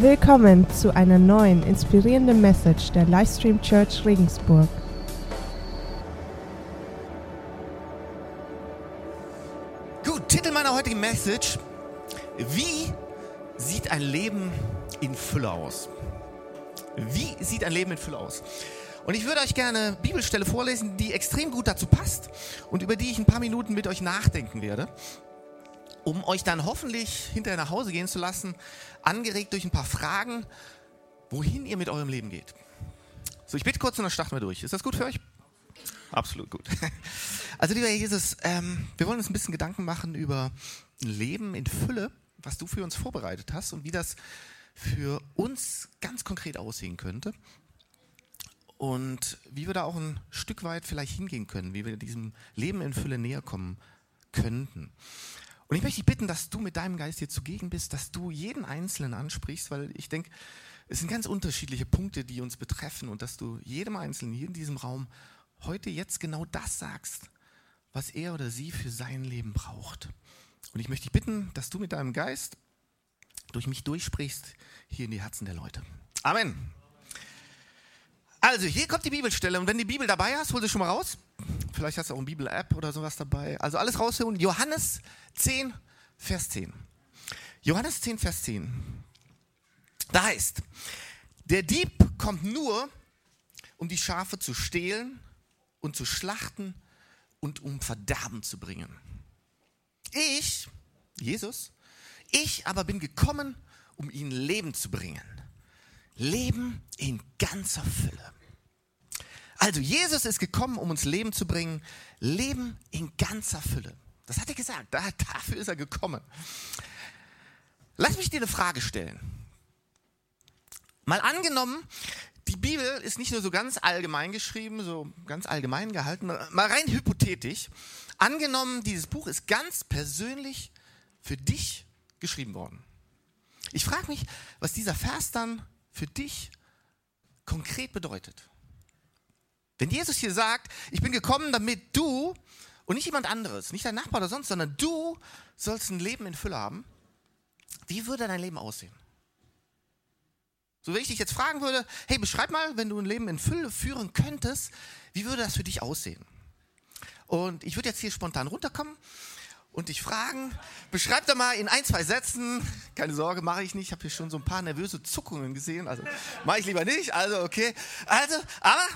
Willkommen zu einer neuen inspirierenden Message der Livestream Church Regensburg. Gut, Titel meiner heutigen Message: Wie sieht ein Leben in Fülle aus? Wie sieht ein Leben in Fülle aus? Und ich würde euch gerne Bibelstelle vorlesen, die extrem gut dazu passt und über die ich ein paar Minuten mit euch nachdenken werde, um euch dann hoffentlich hinterher nach Hause gehen zu lassen, angeregt durch ein paar Fragen, wohin ihr mit eurem Leben geht. So, ich bitte kurz und dann starten wir durch. Ist das gut für euch? Absolut gut. Also, lieber Jesus, ähm, wir wollen uns ein bisschen Gedanken machen über ein Leben in Fülle, was du für uns vorbereitet hast und wie das für uns ganz konkret aussehen könnte. Und wie wir da auch ein Stück weit vielleicht hingehen können, wie wir diesem Leben in Fülle näher kommen könnten. Und ich möchte dich bitten, dass du mit deinem Geist hier zugegen bist, dass du jeden Einzelnen ansprichst, weil ich denke, es sind ganz unterschiedliche Punkte, die uns betreffen und dass du jedem Einzelnen hier in diesem Raum heute jetzt genau das sagst, was er oder sie für sein Leben braucht. Und ich möchte dich bitten, dass du mit deinem Geist durch mich durchsprichst hier in die Herzen der Leute. Amen. Also, hier kommt die Bibelstelle und wenn die Bibel dabei hast, hol sie schon mal raus. Vielleicht hast du auch eine Bibel-App oder sowas dabei. Also alles rausholen. Johannes 10, Vers 10. Johannes 10, Vers 10. Da heißt, der Dieb kommt nur, um die Schafe zu stehlen und zu schlachten und um Verderben zu bringen. Ich, Jesus, ich aber bin gekommen, um ihnen Leben zu bringen. Leben in ganzer Fülle. Also Jesus ist gekommen, um uns Leben zu bringen. Leben in ganzer Fülle. Das hat er gesagt. Dafür ist er gekommen. Lass mich dir eine Frage stellen. Mal angenommen, die Bibel ist nicht nur so ganz allgemein geschrieben, so ganz allgemein gehalten, mal rein hypothetisch. Angenommen, dieses Buch ist ganz persönlich für dich geschrieben worden. Ich frage mich, was dieser Vers dann für dich konkret bedeutet. Wenn Jesus hier sagt, ich bin gekommen, damit du und nicht jemand anderes, nicht dein Nachbar oder sonst, sondern du sollst ein Leben in Fülle haben, wie würde dein Leben aussehen? So, wenn ich dich jetzt fragen würde, hey, beschreib mal, wenn du ein Leben in Fülle führen könntest, wie würde das für dich aussehen? Und ich würde jetzt hier spontan runterkommen und dich fragen, beschreib doch mal in ein, zwei Sätzen, keine Sorge, mache ich nicht, ich habe hier schon so ein paar nervöse Zuckungen gesehen, also mache ich lieber nicht, also okay. Also, aber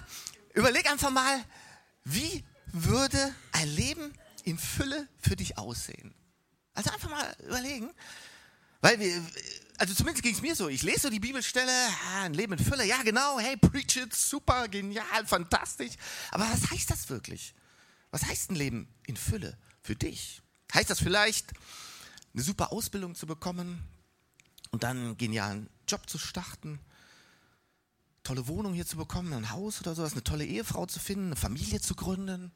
überleg einfach mal, wie würde ein Leben in Fülle für dich aussehen? Also einfach mal überlegen, weil wir, also zumindest ging es mir so, ich lese so die Bibelstelle, ah, ein Leben in Fülle, ja genau, hey, preach it, super, genial, fantastisch. Aber was heißt das wirklich? Was heißt ein Leben in Fülle für dich? Heißt das vielleicht, eine super Ausbildung zu bekommen und dann einen genialen Job zu starten? Tolle Wohnung hier zu bekommen, ein Haus oder sowas, eine tolle Ehefrau zu finden, eine Familie zu gründen,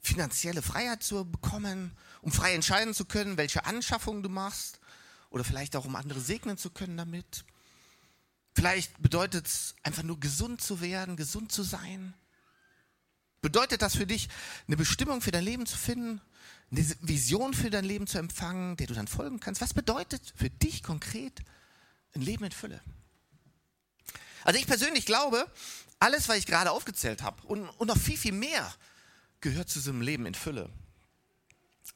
finanzielle Freiheit zu bekommen, um frei entscheiden zu können, welche Anschaffungen du machst, oder vielleicht auch um andere segnen zu können damit. Vielleicht bedeutet es einfach nur gesund zu werden, gesund zu sein. Bedeutet das für dich, eine Bestimmung für dein Leben zu finden, eine Vision für dein Leben zu empfangen, der du dann folgen kannst? Was bedeutet für dich konkret ein Leben in Fülle? Also ich persönlich glaube, alles, was ich gerade aufgezählt habe und, und noch viel, viel mehr, gehört zu so einem Leben in Fülle.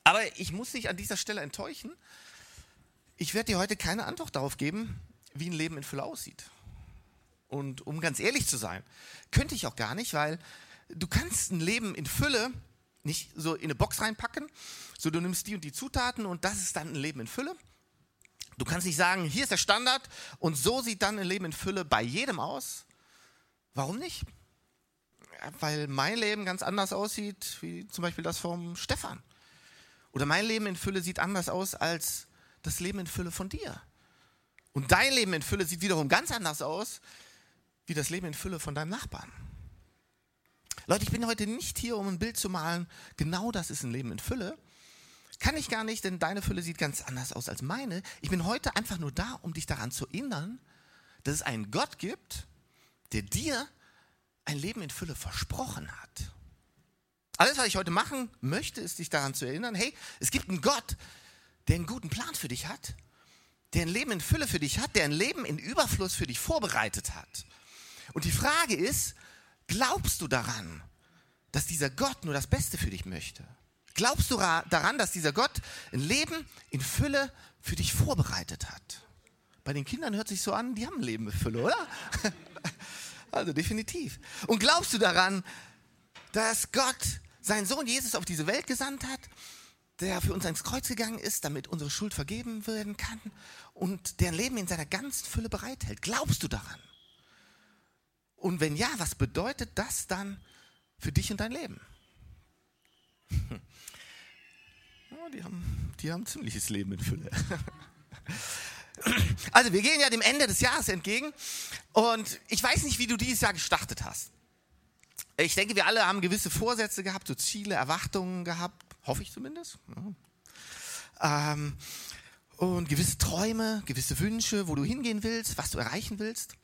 Aber ich muss dich an dieser Stelle enttäuschen, ich werde dir heute keine Antwort darauf geben, wie ein Leben in Fülle aussieht. Und um ganz ehrlich zu sein, könnte ich auch gar nicht, weil du kannst ein Leben in Fülle nicht so in eine Box reinpacken, so du nimmst die und die Zutaten und das ist dann ein Leben in Fülle. Du kannst nicht sagen, hier ist der Standard und so sieht dann ein Leben in Fülle bei jedem aus. Warum nicht? Weil mein Leben ganz anders aussieht, wie zum Beispiel das vom Stefan. Oder mein Leben in Fülle sieht anders aus als das Leben in Fülle von dir. Und dein Leben in Fülle sieht wiederum ganz anders aus, wie das Leben in Fülle von deinem Nachbarn. Leute, ich bin heute nicht hier, um ein Bild zu malen. Genau das ist ein Leben in Fülle. Kann ich gar nicht, denn deine Fülle sieht ganz anders aus als meine. Ich bin heute einfach nur da, um dich daran zu erinnern, dass es einen Gott gibt, der dir ein Leben in Fülle versprochen hat. Alles, was ich heute machen möchte, ist dich daran zu erinnern, hey, es gibt einen Gott, der einen guten Plan für dich hat der ein Leben in Fülle für dich hat, der ein Leben in Überfluss für dich vorbereitet hat. Und die Frage ist, glaubst du daran, dass dieser Gott nur das Beste für dich möchte? Glaubst du daran, dass dieser Gott ein Leben in Fülle für dich vorbereitet hat? Bei den Kindern hört sich so an, die haben ein Leben in Fülle, oder? Also definitiv. Und glaubst du daran, dass Gott seinen Sohn Jesus auf diese Welt gesandt hat, der für uns ans Kreuz gegangen ist, damit unsere Schuld vergeben werden kann und der Leben in seiner ganzen Fülle bereithält? Glaubst du daran? Und wenn ja, was bedeutet das dann für dich und dein Leben? Die, haben, die haben ein ziemliches Leben in Fülle. Also wir gehen ja dem Ende des Jahres entgegen und ich weiß nicht, wie du dieses Jahr gestartet hast. Ich denke, wir alle haben gewisse Vorsätze gehabt, so Ziele, Erwartungen gehabt, hoffe ich zumindest. Ähm, und gewisse Träume, gewisse Wünsche, wo du hingehen willst, was du erreichen willst.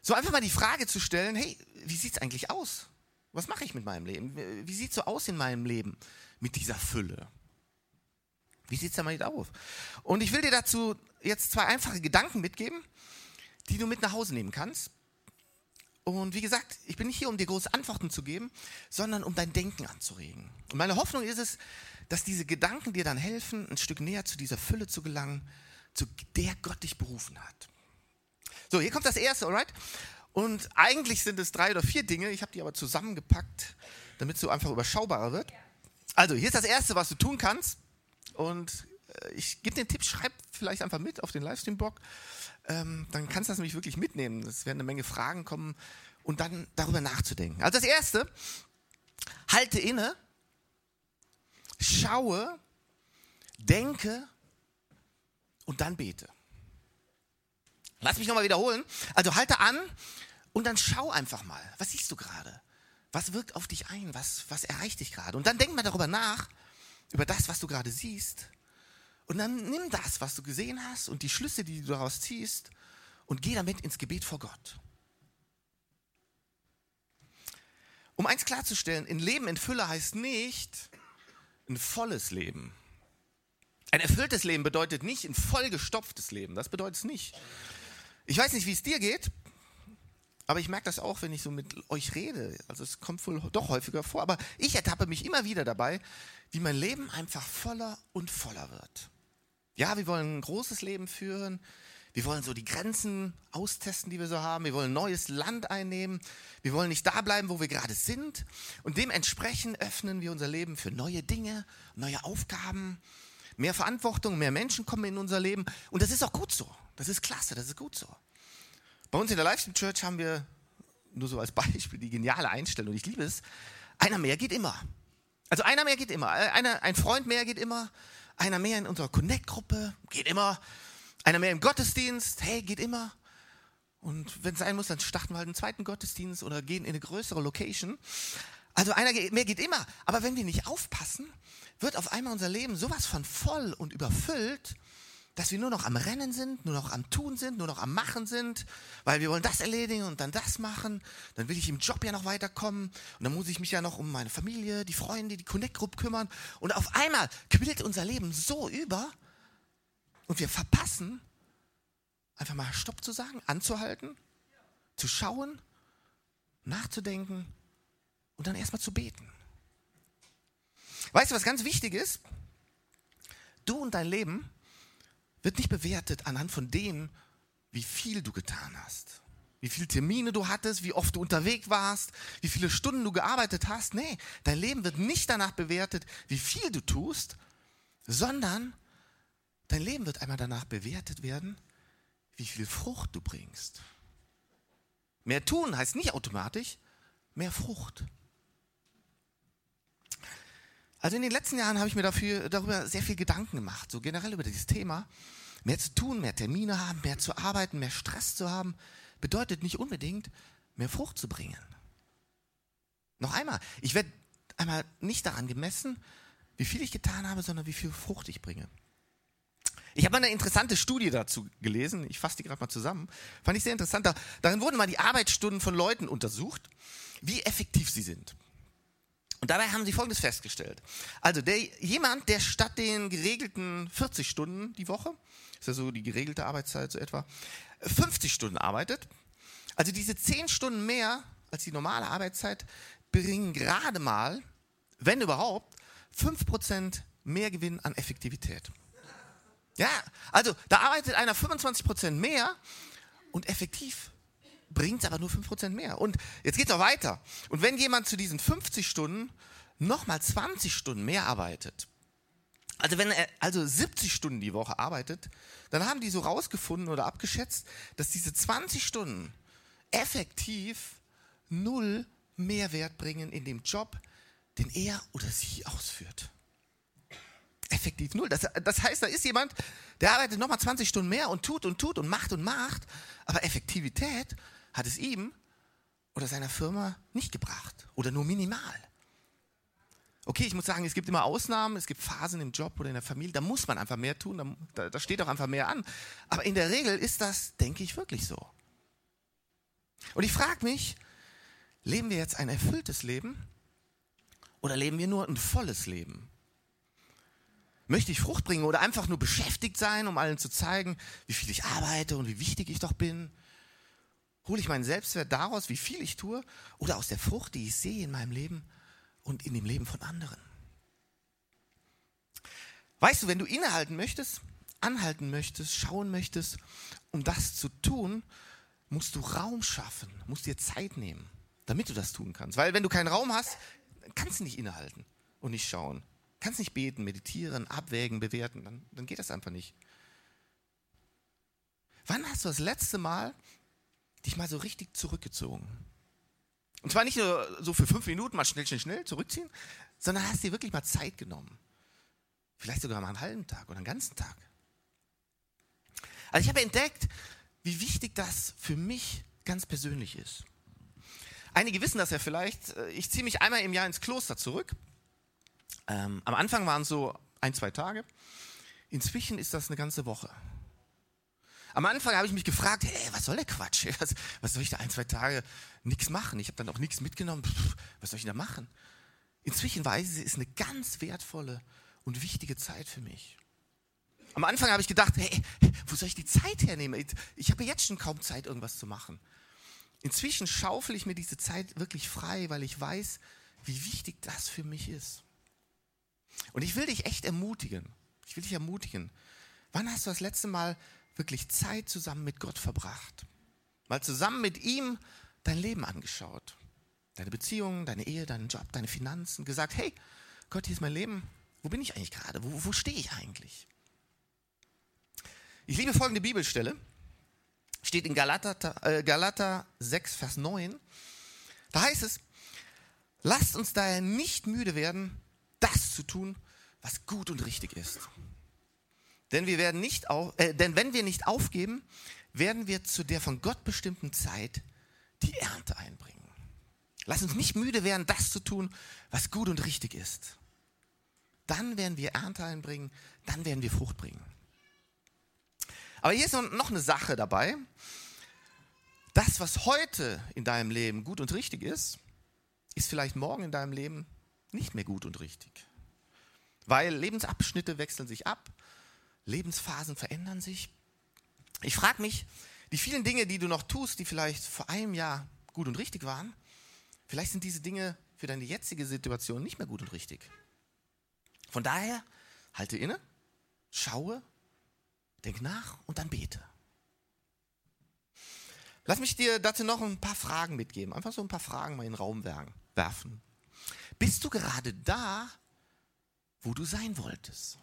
So einfach mal die Frage zu stellen, hey, wie sieht es eigentlich aus? Was mache ich mit meinem Leben? Wie sieht es so aus in meinem Leben mit dieser Fülle? Wie sieht es damit aus? Und ich will dir dazu jetzt zwei einfache Gedanken mitgeben, die du mit nach Hause nehmen kannst. Und wie gesagt, ich bin nicht hier, um dir große Antworten zu geben, sondern um dein Denken anzuregen. Und meine Hoffnung ist es, dass diese Gedanken dir dann helfen, ein Stück näher zu dieser Fülle zu gelangen, zu der Gott dich berufen hat. So, hier kommt das erste, alright? Und eigentlich sind es drei oder vier Dinge, ich habe die aber zusammengepackt, damit es so einfach überschaubarer wird. Also, hier ist das erste, was du tun kannst. Und äh, ich gebe den Tipp, schreib vielleicht einfach mit auf den Livestream-Blog. Ähm, dann kannst du das nämlich wirklich mitnehmen. Es werden eine Menge Fragen kommen und dann darüber nachzudenken. Also das Erste, halte inne, schaue, denke und dann bete. Lass mich nochmal wiederholen. Also halte an und dann schau einfach mal. Was siehst du gerade? Was wirkt auf dich ein? Was, was erreicht dich gerade? Und dann denk mal darüber nach, über das, was du gerade siehst und dann nimm das, was du gesehen hast und die Schlüsse, die du daraus ziehst und geh damit ins Gebet vor Gott. Um eins klarzustellen, ein Leben in Fülle heißt nicht ein volles Leben. Ein erfülltes Leben bedeutet nicht ein vollgestopftes Leben. Das bedeutet es nicht. Ich weiß nicht, wie es dir geht, aber ich merke das auch, wenn ich so mit euch rede. Also es kommt wohl doch häufiger vor. Aber ich ertappe mich immer wieder dabei, wie mein Leben einfach voller und voller wird. Ja, wir wollen ein großes Leben führen. Wir wollen so die Grenzen austesten, die wir so haben. Wir wollen neues Land einnehmen. Wir wollen nicht da bleiben, wo wir gerade sind. Und dementsprechend öffnen wir unser Leben für neue Dinge, neue Aufgaben, mehr Verantwortung, mehr Menschen kommen in unser Leben. Und das ist auch gut so. Das ist klasse, das ist gut so. Bei uns in der Livestream Church haben wir nur so als Beispiel die geniale Einstellung. Ich liebe es. Einer mehr geht immer. Also einer mehr geht immer. Einer, ein Freund mehr geht immer. Einer mehr in unserer Connect-Gruppe, geht immer. Einer mehr im Gottesdienst, hey, geht immer. Und wenn es sein muss, dann starten wir halt einen zweiten Gottesdienst oder gehen in eine größere Location. Also einer mehr geht immer. Aber wenn wir nicht aufpassen, wird auf einmal unser Leben sowas von voll und überfüllt, dass wir nur noch am Rennen sind, nur noch am Tun sind, nur noch am Machen sind, weil wir wollen das erledigen und dann das machen. Dann will ich im Job ja noch weiterkommen und dann muss ich mich ja noch um meine Familie, die Freunde, die Connect-Group kümmern. Und auf einmal quillt unser Leben so über und wir verpassen, einfach mal Stopp zu sagen, anzuhalten, zu schauen, nachzudenken und dann erstmal zu beten. Weißt du, was ganz wichtig ist? Du und dein Leben wird nicht bewertet anhand von dem, wie viel du getan hast. Wie viele Termine du hattest, wie oft du unterwegs warst, wie viele Stunden du gearbeitet hast. Nee, dein Leben wird nicht danach bewertet, wie viel du tust, sondern dein Leben wird einmal danach bewertet werden, wie viel Frucht du bringst. Mehr tun heißt nicht automatisch mehr Frucht. Also in den letzten Jahren habe ich mir dafür, darüber sehr viel Gedanken gemacht, so generell über dieses Thema. Mehr zu tun, mehr Termine haben, mehr zu arbeiten, mehr Stress zu haben, bedeutet nicht unbedingt mehr Frucht zu bringen. Noch einmal, ich werde einmal nicht daran gemessen, wie viel ich getan habe, sondern wie viel Frucht ich bringe. Ich habe eine interessante Studie dazu gelesen, ich fasse die gerade mal zusammen, fand ich sehr interessant. Darin wurden mal die Arbeitsstunden von Leuten untersucht, wie effektiv sie sind. Und dabei haben sie Folgendes festgestellt. Also der, jemand, der statt den geregelten 40 Stunden die Woche, ist ja so die geregelte Arbeitszeit so etwa, 50 Stunden arbeitet, also diese 10 Stunden mehr als die normale Arbeitszeit, bringen gerade mal, wenn überhaupt, 5% mehr Gewinn an Effektivität. Ja, also da arbeitet einer 25% mehr und effektiv bringt es aber nur 5% mehr. Und jetzt geht es auch weiter. Und wenn jemand zu diesen 50 Stunden nochmal 20 Stunden mehr arbeitet, also wenn er also 70 Stunden die Woche arbeitet, dann haben die so rausgefunden oder abgeschätzt, dass diese 20 Stunden effektiv null Mehrwert bringen in dem Job, den er oder sie ausführt. Effektiv null. Das, das heißt, da ist jemand, der arbeitet nochmal 20 Stunden mehr und tut und tut und macht und macht, aber Effektivität hat es ihm oder seiner Firma nicht gebracht oder nur minimal. Okay, ich muss sagen, es gibt immer Ausnahmen, es gibt Phasen im Job oder in der Familie, da muss man einfach mehr tun, da, da steht auch einfach mehr an. Aber in der Regel ist das, denke ich, wirklich so. Und ich frage mich, leben wir jetzt ein erfülltes Leben oder leben wir nur ein volles Leben? Möchte ich Frucht bringen oder einfach nur beschäftigt sein, um allen zu zeigen, wie viel ich arbeite und wie wichtig ich doch bin? Hole ich meinen Selbstwert daraus, wie viel ich tue, oder aus der Frucht, die ich sehe in meinem Leben und in dem Leben von anderen? Weißt du, wenn du innehalten möchtest, anhalten möchtest, schauen möchtest, um das zu tun, musst du Raum schaffen, musst dir Zeit nehmen, damit du das tun kannst. Weil wenn du keinen Raum hast, kannst du nicht innehalten und nicht schauen. Kannst nicht beten, meditieren, abwägen, bewerten. Dann, dann geht das einfach nicht. Wann hast du das letzte Mal dich mal so richtig zurückgezogen. Und zwar nicht nur so für fünf Minuten mal schnell, schnell, schnell zurückziehen, sondern hast dir wirklich mal Zeit genommen. Vielleicht sogar mal einen halben Tag oder einen ganzen Tag. Also ich habe entdeckt, wie wichtig das für mich ganz persönlich ist. Einige wissen das ja vielleicht. Ich ziehe mich einmal im Jahr ins Kloster zurück. Ähm, am Anfang waren es so ein, zwei Tage. Inzwischen ist das eine ganze Woche. Am Anfang habe ich mich gefragt, hey, was soll der Quatsch? Was, was soll ich da ein, zwei Tage nichts machen? Ich habe dann auch nichts mitgenommen. Pff, was soll ich da machen? Inzwischen weiß ich, es ist eine ganz wertvolle und wichtige Zeit für mich. Am Anfang habe ich gedacht, hey, wo soll ich die Zeit hernehmen? Ich habe jetzt schon kaum Zeit, irgendwas zu machen. Inzwischen schaufel ich mir diese Zeit wirklich frei, weil ich weiß, wie wichtig das für mich ist. Und ich will dich echt ermutigen. Ich will dich ermutigen. Wann hast du das letzte Mal wirklich Zeit zusammen mit Gott verbracht. Mal zusammen mit ihm dein Leben angeschaut. Deine Beziehungen, deine Ehe, deinen Job, deine Finanzen. Gesagt, hey, Gott, hier ist mein Leben. Wo bin ich eigentlich gerade? Wo, wo stehe ich eigentlich? Ich liebe folgende Bibelstelle. Steht in Galater, äh, Galater 6, Vers 9. Da heißt es, lasst uns daher nicht müde werden, das zu tun, was gut und richtig ist. Denn, wir werden nicht auf, äh, denn wenn wir nicht aufgeben, werden wir zu der von Gott bestimmten Zeit die Ernte einbringen. Lass uns nicht müde werden, das zu tun, was gut und richtig ist. Dann werden wir Ernte einbringen, dann werden wir Frucht bringen. Aber hier ist noch eine Sache dabei. Das, was heute in deinem Leben gut und richtig ist, ist vielleicht morgen in deinem Leben nicht mehr gut und richtig. Weil Lebensabschnitte wechseln sich ab, Lebensphasen verändern sich. Ich frage mich, die vielen Dinge, die du noch tust, die vielleicht vor einem Jahr gut und richtig waren, vielleicht sind diese Dinge für deine jetzige Situation nicht mehr gut und richtig. Von daher, halte inne, schaue, denk nach und dann bete. Lass mich dir dazu noch ein paar Fragen mitgeben. Einfach so ein paar Fragen mal in den Raum werfen. Bist du gerade da, wo du sein wolltest?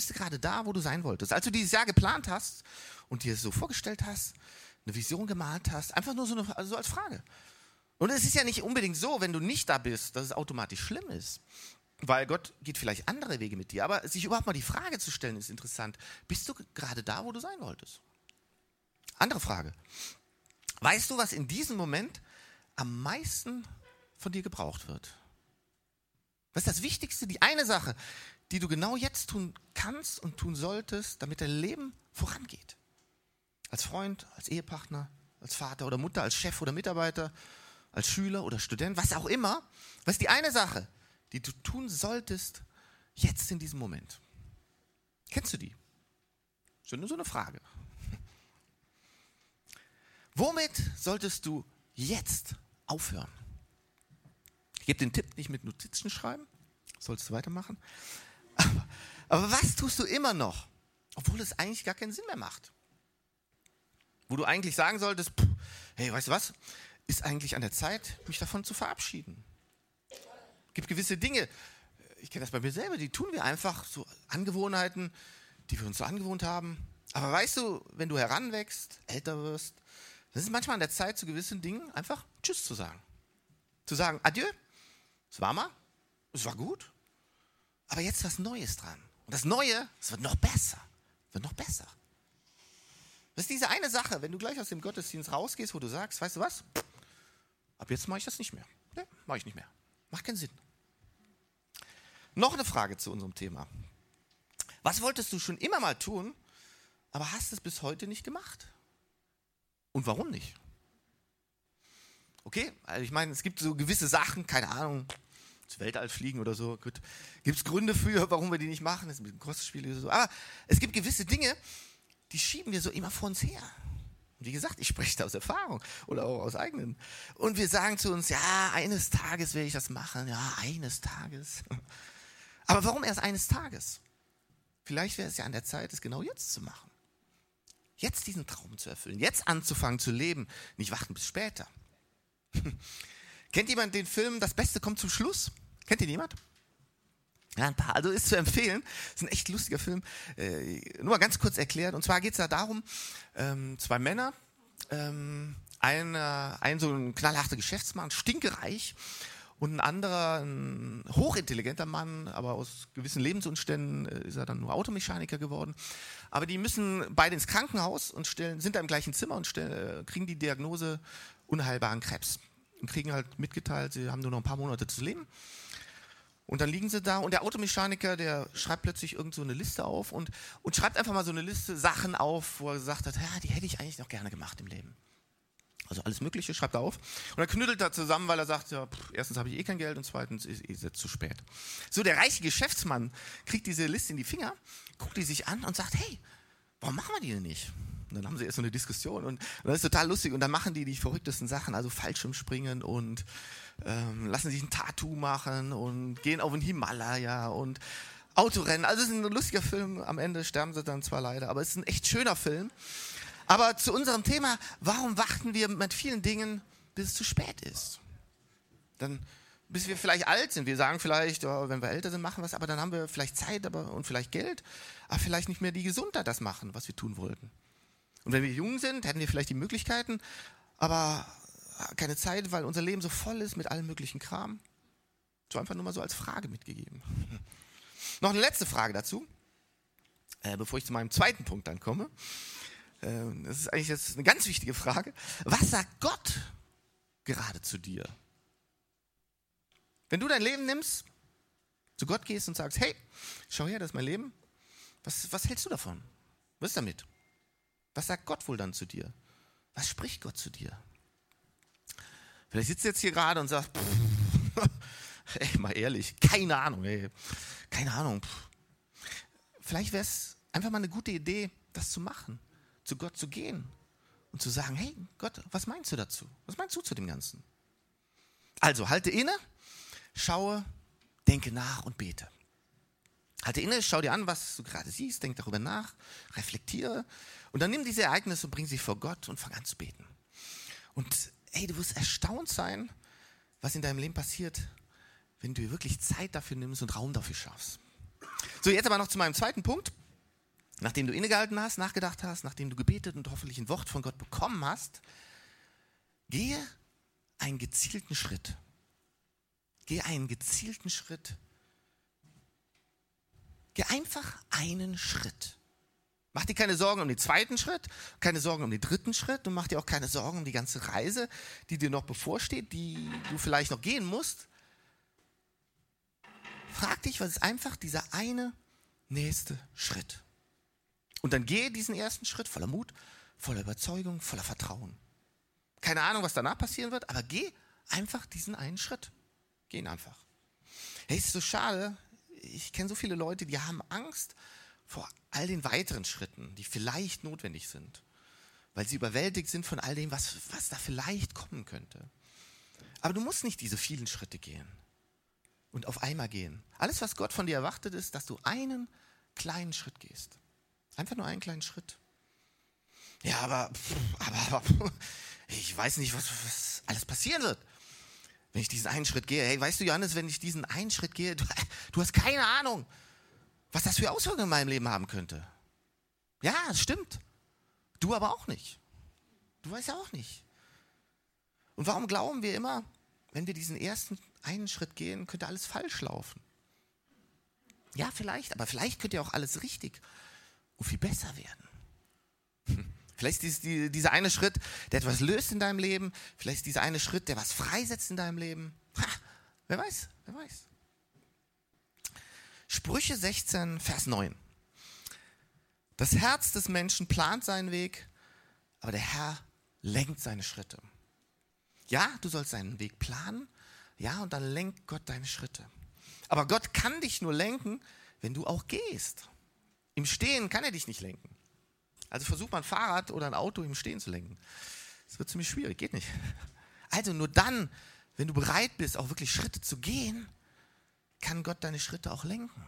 Bist du gerade da, wo du sein wolltest? Als du dieses Jahr geplant hast und dir so vorgestellt hast, eine Vision gemalt hast, einfach nur so, eine, also als Frage. Und es ist ja nicht unbedingt so, wenn du nicht da bist, dass es automatisch schlimm ist. Weil Gott geht vielleicht andere Wege mit dir. Aber sich überhaupt mal die Frage zu stellen, ist interessant. Bist du gerade da, wo du sein wolltest? Andere Frage. Weißt du, was in diesem Moment am meisten von dir gebraucht wird? Was ist das Wichtigste? Die eine Sache, die du genau jetzt tun kannst und tun solltest, damit dein Leben vorangeht. Als Freund, als Ehepartner, als Vater oder Mutter, als Chef oder Mitarbeiter als Schüler oder Student, was auch immer. Was ist die eine Sache, die du tun solltest jetzt in diesem Moment? Kennst du die? Das ist nur so eine Frage. Womit solltest du jetzt aufhören? Ich gebe den Tipp nicht mit Notizen schreiben, sollst du weitermachen. Aber, aber was tust du immer noch, obwohl es eigentlich gar keinen Sinn mehr macht? Wo du eigentlich sagen solltest, pff, hey, weißt du was? Ist eigentlich an der Zeit, mich davon zu verabschieden. Es gibt gewisse Dinge, ich kenne das bei mir selber, die tun wir einfach, so Angewohnheiten, die wir uns so angewohnt haben. Aber weißt du, wenn du heranwächst, älter wirst, dann ist es manchmal an der Zeit, zu gewissen Dingen einfach Tschüss zu sagen. Zu sagen, Adieu, es war mal, es war gut, aber jetzt was Neues dran. Und das Neue, es wird noch besser, wird noch besser. Das ist diese eine Sache, wenn du gleich aus dem Gottesdienst rausgehst, wo du sagst, weißt du was, ab jetzt mache ich das nicht mehr. Nee, mache ich nicht mehr. Macht keinen Sinn. Noch eine Frage zu unserem Thema. Was wolltest du schon immer mal tun, aber hast es bis heute nicht gemacht? Und warum nicht? Okay, also ich meine, es gibt so gewisse Sachen, keine Ahnung, ins Weltall fliegen oder so. Gibt es Gründe für, warum wir die nicht machen? Das ist ein bisschen Kostspiel oder so. Aber es gibt gewisse Dinge, die schieben wir so immer vor uns her. Und wie gesagt, ich spreche da aus Erfahrung oder auch aus eigenen. Und wir sagen zu uns, ja, eines Tages werde ich das machen. Ja, eines Tages. Aber warum erst eines Tages? Vielleicht wäre es ja an der Zeit, es genau jetzt zu machen. Jetzt diesen Traum zu erfüllen, jetzt anzufangen zu leben, nicht warten bis später. Kennt jemand den Film Das Beste kommt zum Schluss? Kennt ihn jemand? Ja, ein paar. Also ist zu empfehlen. Ist ein echt lustiger Film. Äh, nur mal ganz kurz erklärt. Und zwar geht es da darum, ähm, zwei Männer, ähm, ein, äh, ein so ein knallharter Geschäftsmann, stinkereich, und ein anderer, ein hochintelligenter Mann, aber aus gewissen Lebensumständen äh, ist er dann nur Automechaniker geworden. Aber die müssen beide ins Krankenhaus und stellen, sind da im gleichen Zimmer und stellen, äh, kriegen die Diagnose unheilbaren Krebs. Und kriegen halt mitgeteilt, sie haben nur noch ein paar Monate zu leben. Und dann liegen sie da und der Automechaniker, der schreibt plötzlich irgend so eine Liste auf und, und schreibt einfach mal so eine Liste Sachen auf, wo er gesagt hat, ja, die hätte ich eigentlich noch gerne gemacht im Leben. Also alles Mögliche schreibt er auf. Und dann knüttelt er zusammen, weil er sagt, ja, pff, erstens habe ich eh kein Geld und zweitens ist es jetzt zu spät. So, der reiche Geschäftsmann kriegt diese Liste in die Finger, guckt die sich an und sagt, hey, warum machen wir die denn nicht? Und dann haben sie erst so eine Diskussion und, und das ist total lustig. Und dann machen die die verrücktesten Sachen, also Fallschirmspringen und ähm, lassen sich ein Tattoo machen und gehen auf den Himalaya und Autorennen. Also es ist ein lustiger Film. Am Ende sterben sie dann zwar leider, aber es ist ein echt schöner Film. Aber zu unserem Thema, warum warten wir mit vielen Dingen, bis es zu spät ist? Dann, bis wir vielleicht alt sind. Wir sagen vielleicht, oh, wenn wir älter sind, machen wir es, aber dann haben wir vielleicht Zeit aber, und vielleicht Geld, aber vielleicht nicht mehr die Gesundheit, das machen, was wir tun wollten. Und wenn wir jung sind, hätten wir vielleicht die Möglichkeiten, aber keine Zeit, weil unser Leben so voll ist mit allem möglichen Kram. So einfach nur mal so als Frage mitgegeben. Noch eine letzte Frage dazu, äh, bevor ich zu meinem zweiten Punkt dann komme. Ähm, das ist eigentlich jetzt eine ganz wichtige Frage. Was sagt Gott gerade zu dir? Wenn du dein Leben nimmst, zu Gott gehst und sagst, hey, schau her, das ist mein Leben, was, was hältst du davon? Was ist damit? Was sagt Gott wohl dann zu dir? Was spricht Gott zu dir? Vielleicht sitzt du jetzt hier gerade und sagst, ey, mal ehrlich, keine Ahnung, ey, keine Ahnung. Vielleicht wäre es einfach mal eine gute Idee, das zu machen zu Gott zu gehen und zu sagen, hey Gott, was meinst du dazu? Was meinst du zu dem Ganzen? Also halte inne, schaue, denke nach und bete. Halte inne, schau dir an, was du gerade siehst, denk darüber nach, reflektiere und dann nimm diese Ereignisse und bring sie vor Gott und fang an zu beten. Und hey, du wirst erstaunt sein, was in deinem Leben passiert, wenn du wirklich Zeit dafür nimmst und Raum dafür schaffst. So, jetzt aber noch zu meinem zweiten Punkt. Nachdem du innegehalten hast, nachgedacht hast, nachdem du gebetet und hoffentlich ein Wort von Gott bekommen hast, gehe einen gezielten Schritt. Gehe einen gezielten Schritt. Geh einfach einen Schritt. Mach dir keine Sorgen um den zweiten Schritt, keine Sorgen um den dritten Schritt und mach dir auch keine Sorgen um die ganze Reise, die dir noch bevorsteht, die du vielleicht noch gehen musst. Frag dich, was ist einfach dieser eine nächste Schritt? Und dann gehe diesen ersten Schritt voller Mut, voller Überzeugung, voller Vertrauen. Keine Ahnung, was danach passieren wird, aber geh einfach diesen einen Schritt. Gehen einfach. Hey, ist so schade. Ich kenne so viele Leute, die haben Angst vor all den weiteren Schritten, die vielleicht notwendig sind, weil sie überwältigt sind von all dem, was, was da vielleicht kommen könnte. Aber du musst nicht diese vielen Schritte gehen und auf einmal gehen. Alles, was Gott von dir erwartet, ist, dass du einen kleinen Schritt gehst. Einfach nur einen kleinen Schritt. Ja, aber, aber, aber ich weiß nicht, was, was alles passieren wird, wenn ich diesen einen Schritt gehe. Hey, weißt du, Johannes, wenn ich diesen einen Schritt gehe, du, du hast keine Ahnung, was das für Auswirkungen in meinem Leben haben könnte. Ja, es stimmt. Du aber auch nicht. Du weißt ja auch nicht. Und warum glauben wir immer, wenn wir diesen ersten einen Schritt gehen, könnte alles falsch laufen? Ja, vielleicht, aber vielleicht könnte ja auch alles richtig und viel besser werden. Vielleicht ist dies, dieser eine Schritt, der etwas löst in deinem Leben. Vielleicht ist dieser eine Schritt, der was freisetzt in deinem Leben. Ha, wer weiß, wer weiß. Sprüche 16, Vers 9. Das Herz des Menschen plant seinen Weg, aber der Herr lenkt seine Schritte. Ja, du sollst seinen Weg planen, ja, und dann lenkt Gott deine Schritte. Aber Gott kann dich nur lenken, wenn du auch gehst. Im Stehen kann er dich nicht lenken. Also versuch mal ein Fahrrad oder ein Auto im Stehen zu lenken. Das wird ziemlich schwierig, geht nicht. Also nur dann, wenn du bereit bist, auch wirklich Schritte zu gehen, kann Gott deine Schritte auch lenken.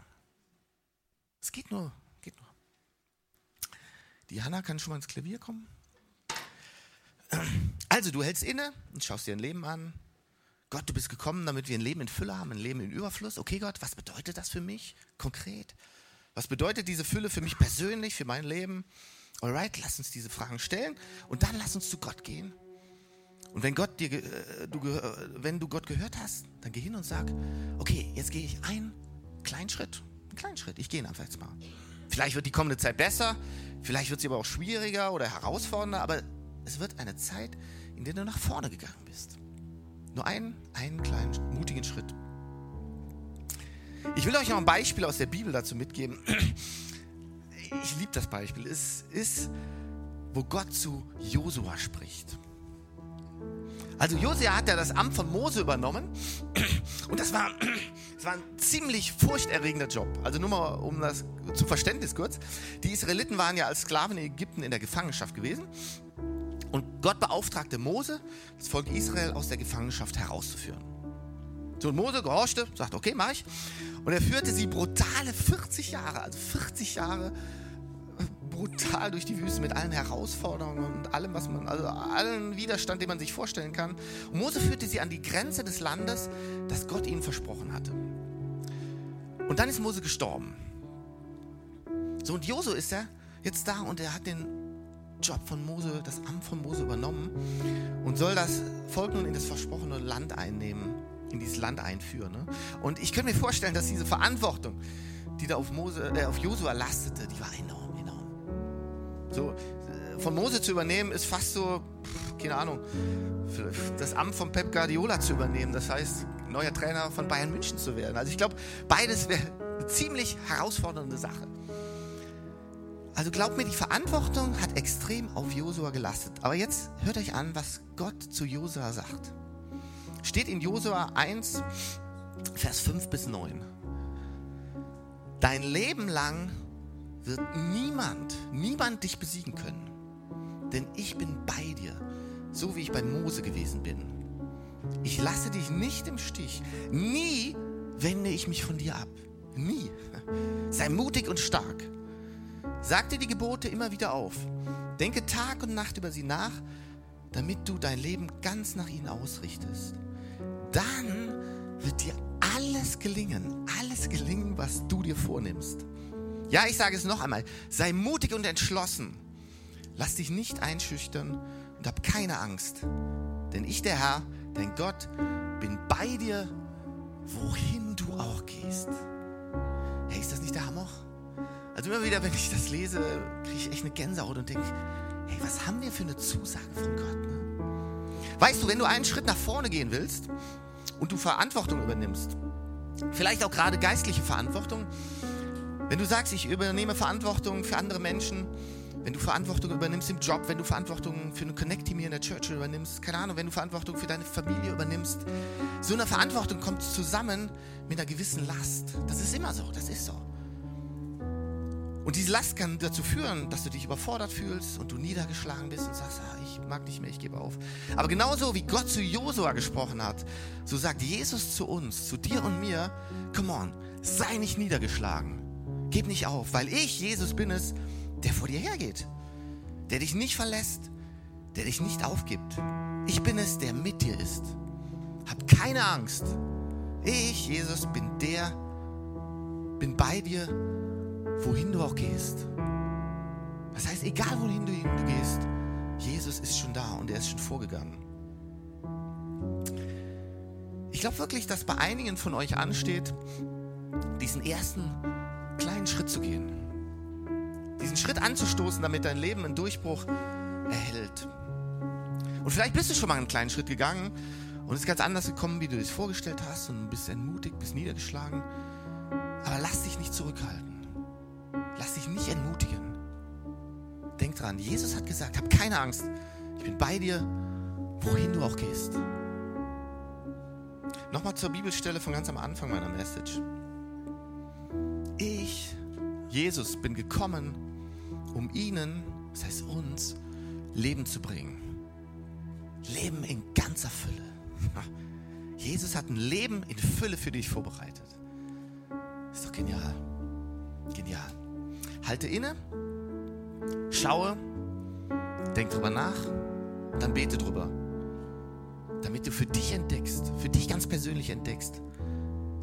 Es geht nur, geht nur. Die Hanna kann schon mal ins Klavier kommen. Also, du hältst inne und schaust dir ein Leben an. Gott, du bist gekommen, damit wir ein Leben in Fülle haben, ein Leben in Überfluss. Okay, Gott, was bedeutet das für mich konkret? Was bedeutet diese Fülle für mich persönlich, für mein Leben? Alright, lass uns diese Fragen stellen und dann lass uns zu Gott gehen. Und wenn, Gott dir, äh, du, wenn du Gott gehört hast, dann geh hin und sag, okay, jetzt gehe ich einen kleinen Schritt. Einen kleinen Schritt. Ich gehe einfach jetzt mal. Vielleicht wird die kommende Zeit besser, vielleicht wird sie aber auch schwieriger oder herausfordernder, aber es wird eine Zeit, in der du nach vorne gegangen bist. Nur einen, einen kleinen, mutigen Schritt. Ich will euch noch ein Beispiel aus der Bibel dazu mitgeben ich liebe das Beispiel, es ist, wo Gott zu Josua spricht. Also Josua hat ja das Amt von Mose übernommen und das war, das war ein ziemlich furchterregender Job. Also nur mal um das zum Verständnis kurz. Die Israeliten waren ja als Sklaven in Ägypten in der Gefangenschaft gewesen und Gott beauftragte Mose, das Volk Israel aus der Gefangenschaft herauszuführen. So, und Mose gehorchte, sagte, okay, mach ich. Und er führte sie brutale 40 Jahre, also 40 Jahre brutal durch die Wüste mit allen Herausforderungen und allem, was man, also allen Widerstand, den man sich vorstellen kann. Und Mose führte sie an die Grenze des Landes, das Gott ihnen versprochen hatte. Und dann ist Mose gestorben. So, und Josu ist er jetzt da und er hat den Job von Mose, das Amt von Mose übernommen und soll das Volk nun in das versprochene Land einnehmen, in dieses Land einführen. Ne? Und ich könnte mir vorstellen, dass diese Verantwortung, die da auf, Mose, äh, auf Josua lastete, die war enorm. So, von Mose zu übernehmen ist fast so, keine Ahnung, das Amt von Pep Guardiola zu übernehmen. Das heißt, neuer Trainer von Bayern München zu werden. Also ich glaube, beides wäre eine ziemlich herausfordernde Sache. Also glaubt mir, die Verantwortung hat extrem auf Josua gelastet. Aber jetzt hört euch an, was Gott zu Josua sagt. Steht in Josua 1, Vers 5 bis 9. Dein Leben lang wird niemand, niemand dich besiegen können. Denn ich bin bei dir, so wie ich bei Mose gewesen bin. Ich lasse dich nicht im Stich. Nie wende ich mich von dir ab. Nie. Sei mutig und stark. Sag dir die Gebote immer wieder auf. Denke Tag und Nacht über sie nach, damit du dein Leben ganz nach ihnen ausrichtest. Dann wird dir alles gelingen, alles gelingen, was du dir vornimmst. Ja, ich sage es noch einmal. Sei mutig und entschlossen. Lass dich nicht einschüchtern und hab keine Angst. Denn ich, der Herr, dein Gott, bin bei dir, wohin du auch gehst. Hey, ist das nicht der Hammer? Also immer wieder, wenn ich das lese, kriege ich echt eine Gänsehaut und denke, hey, was haben wir für eine Zusage von Gott? Ne? Weißt du, wenn du einen Schritt nach vorne gehen willst und du Verantwortung übernimmst, vielleicht auch gerade geistliche Verantwortung, wenn du sagst, ich übernehme Verantwortung für andere Menschen wenn du Verantwortung übernimmst im Job, wenn du Verantwortung für eine Connect-Team hier in der Church übernimmst, keine Ahnung, wenn du Verantwortung für deine Familie übernimmst. So eine Verantwortung kommt zusammen mit einer gewissen Last. Das ist immer so, das ist so. Und diese Last kann dazu führen, dass du dich überfordert fühlst und du niedergeschlagen bist und sagst, ah, ich mag nicht mehr, ich gebe auf. Aber genauso wie Gott zu Josua gesprochen hat, so sagt Jesus zu uns, zu dir und mir, come on, sei nicht niedergeschlagen. Gib nicht auf, weil ich, Jesus, bin es, der vor dir hergeht, der dich nicht verlässt, der dich nicht aufgibt. Ich bin es, der mit dir ist. Hab keine Angst. Ich, Jesus, bin der, bin bei dir, wohin du auch gehst. Das heißt, egal wohin du gehst, Jesus ist schon da und er ist schon vorgegangen. Ich glaube wirklich, dass bei einigen von euch ansteht, diesen ersten kleinen Schritt zu gehen. Diesen Schritt anzustoßen, damit dein Leben einen Durchbruch erhält. Und vielleicht bist du schon mal einen kleinen Schritt gegangen und ist ganz anders gekommen, wie du es vorgestellt hast und bist entmutigt, bist niedergeschlagen. Aber lass dich nicht zurückhalten. Lass dich nicht entmutigen. Denk dran, Jesus hat gesagt, hab keine Angst. Ich bin bei dir, wohin du auch gehst. Nochmal zur Bibelstelle von ganz am Anfang meiner Message. Jesus, bin gekommen, um ihnen, das heißt uns, Leben zu bringen. Leben in ganzer Fülle. Jesus hat ein Leben in Fülle für dich vorbereitet. Ist doch genial. Genial. Halte inne, schaue, denk drüber nach, dann bete drüber. Damit du für dich entdeckst, für dich ganz persönlich entdeckst,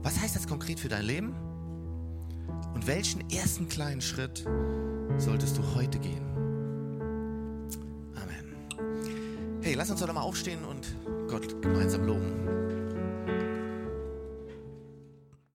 was heißt das konkret für dein Leben? Und welchen ersten kleinen Schritt solltest du heute gehen? Amen. Hey, lass uns doch mal aufstehen und Gott gemeinsam loben.